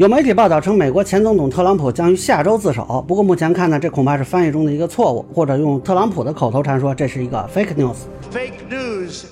有媒体报道称，美国前总统特朗普将于下周自首。不过目前看呢，这恐怕是翻译中的一个错误，或者用特朗普的口头禅说，这是一个 fake news。Fake news.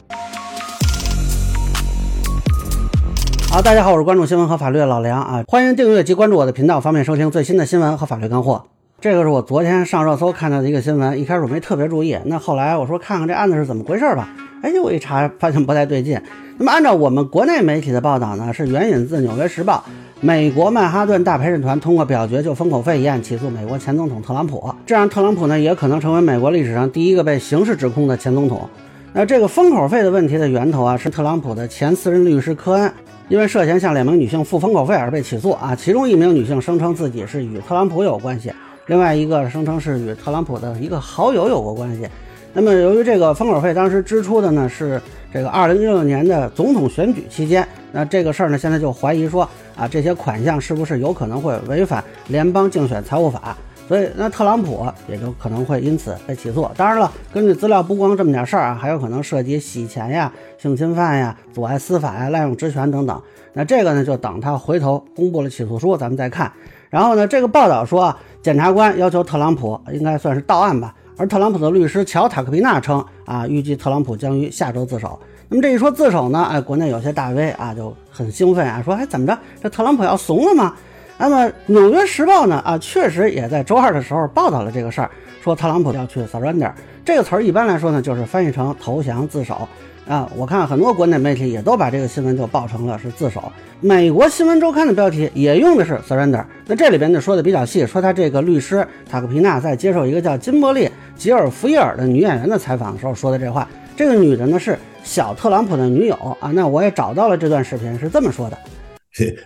好，大家好，我是关注新闻和法律的老梁啊，欢迎订阅及关注我的频道，方便收听最新的新闻和法律干货。这个是我昨天上热搜看到的一个新闻，一开始我没特别注意，那后来我说看看这案子是怎么回事吧。哎，我一查发现不太对劲。那么按照我们国内媒体的报道呢，是援引自《纽约时报》，美国曼哈顿大陪审团通过表决就封口费一案起诉美国前总统特朗普，这样特朗普呢也可能成为美国历史上第一个被刑事指控的前总统。那这个封口费的问题的源头啊，是特朗普的前私人律师科恩，因为涉嫌向两名女性付封口费而被起诉啊。其中一名女性声称自己是与特朗普有关系，另外一个声称是与特朗普的一个好友有过关系。那么，由于这个封口费当时支出的呢是这个二零一六年的总统选举期间，那这个事儿呢现在就怀疑说啊这些款项是不是有可能会违反联邦竞选财务法，所以那特朗普也就可能会因此被起诉。当然了，根据资料不光这么点事儿啊，还有可能涉及洗钱呀、性侵犯呀、阻碍司法呀、滥用职权等等。那这个呢就等他回头公布了起诉书，咱们再看。然后呢，这个报道说，检察官要求特朗普应该算是到案吧。而特朗普的律师乔塔克皮纳称，啊，预计特朗普将于下周自首。那么这一说自首呢，哎，国内有些大 V 啊就很兴奋啊，说，哎，怎么着，这特朗普要怂了吗？那么《纽约时报》呢，啊，确实也在周二的时候报道了这个事儿，说特朗普要去 surrender。这个词儿一般来说呢，就是翻译成投降、自首。啊，我看很多国内媒体也都把这个新闻就报成了是自首。美国新闻周刊的标题也用的是 surrender。那这里边就说的比较细，说他这个律师塔克皮纳在接受一个叫金伯利·吉尔福伊尔的女演员的采访的时候说的这话。这个女的呢是小特朗普的女友啊。那我也找到了这段视频，是这么说的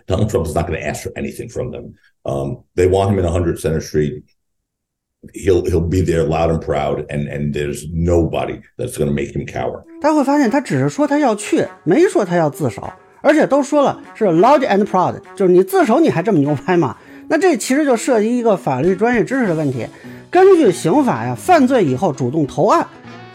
：Donald Trump is not going to ask for anything from them. Um, they want him in 100 Center Street. he'll he'll be there loud and proud and and there's nobody that's going to make him cower 他会发现他只是说他要去没说他要自首而且都说了是 loud and proud 就是你自首你还这么牛掰吗那这其实就涉及一个法律专业知识的问题根据刑法呀犯罪以后主动投案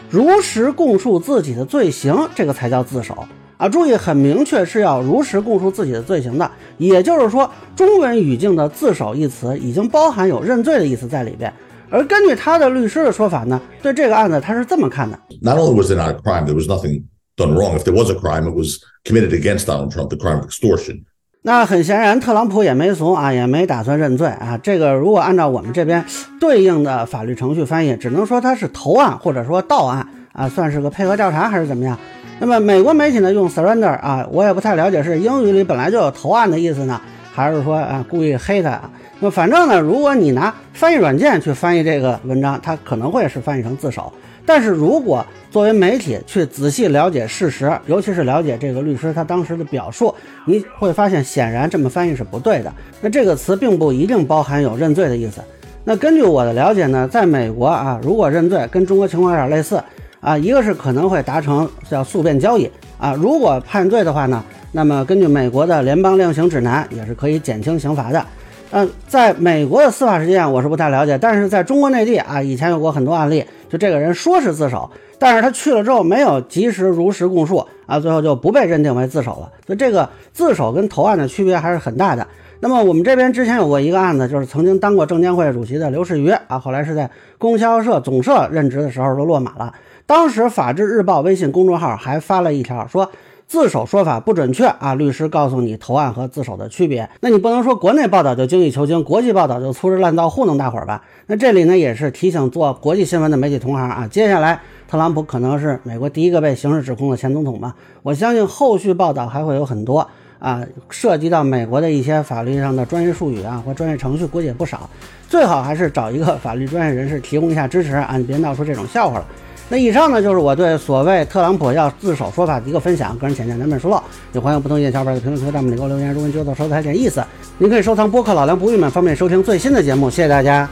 如实供述自己的罪行这个才叫自首啊注意很明确是要如实供述自己的罪行的也就是说中文语境的自首一词已经包含有认罪的意思在里边而根据他的律师的说法呢，对这个案子他是这么看的：Not only was there not a crime, there was nothing done wrong. If there was a crime, it was committed against Donald Trump, the crime of extortion. 那很显然，特朗普也没怂啊，也没打算认罪啊。这个如果按照我们这边对应的法律程序翻译，只能说他是投案或者说到案啊，算是个配合调查还是怎么样？那么美国媒体呢用 surrender 啊，我也不太了解，是英语里本来就有投案的意思呢，还是说啊故意黑他啊？那反正呢，如果你拿翻译软件去翻译这个文章，它可能会是翻译成自首。但是如果作为媒体去仔细了解事实，尤其是了解这个律师他当时的表述，你会发现显然这么翻译是不对的。那这个词并不一定包含有认罪的意思。那根据我的了解呢，在美国啊，如果认罪跟中国情况有点类似啊，一个是可能会达成叫诉辩交易啊，如果判罪的话呢，那么根据美国的联邦量刑指南也是可以减轻刑罚的。嗯，在美国的司法实践我是不太了解，但是在中国内地啊，以前有过很多案例，就这个人说是自首，但是他去了之后没有及时如实供述啊，最后就不被认定为自首了。所以这个自首跟投案的区别还是很大的。那么我们这边之前有过一个案子，就是曾经当过证监会主席的刘士余啊，后来是在供销社总社任职的时候都落马了。当时法制日报微信公众号还发了一条说。自首说法不准确啊！律师告诉你投案和自首的区别，那你不能说国内报道就精益求精，国际报道就粗制滥造糊弄大伙儿吧？那这里呢也是提醒做国际新闻的媒体同行啊，接下来特朗普可能是美国第一个被刑事指控的前总统嘛？我相信后续报道还会有很多啊，涉及到美国的一些法律上的专业术语啊或专业程序，估计也不少，最好还是找一个法律专业人士提供一下支持啊，你别闹出这种笑话了。那以上呢，就是我对所谓特朗普要自首说法的一个分享，个人浅见难免疏漏，也欢迎不同意见小伙伴在评论区弹幕里给我留言。如果您觉得说的还有点意思，您可以收藏播客老梁不郁闷，方便收听最新的节目。谢谢大家。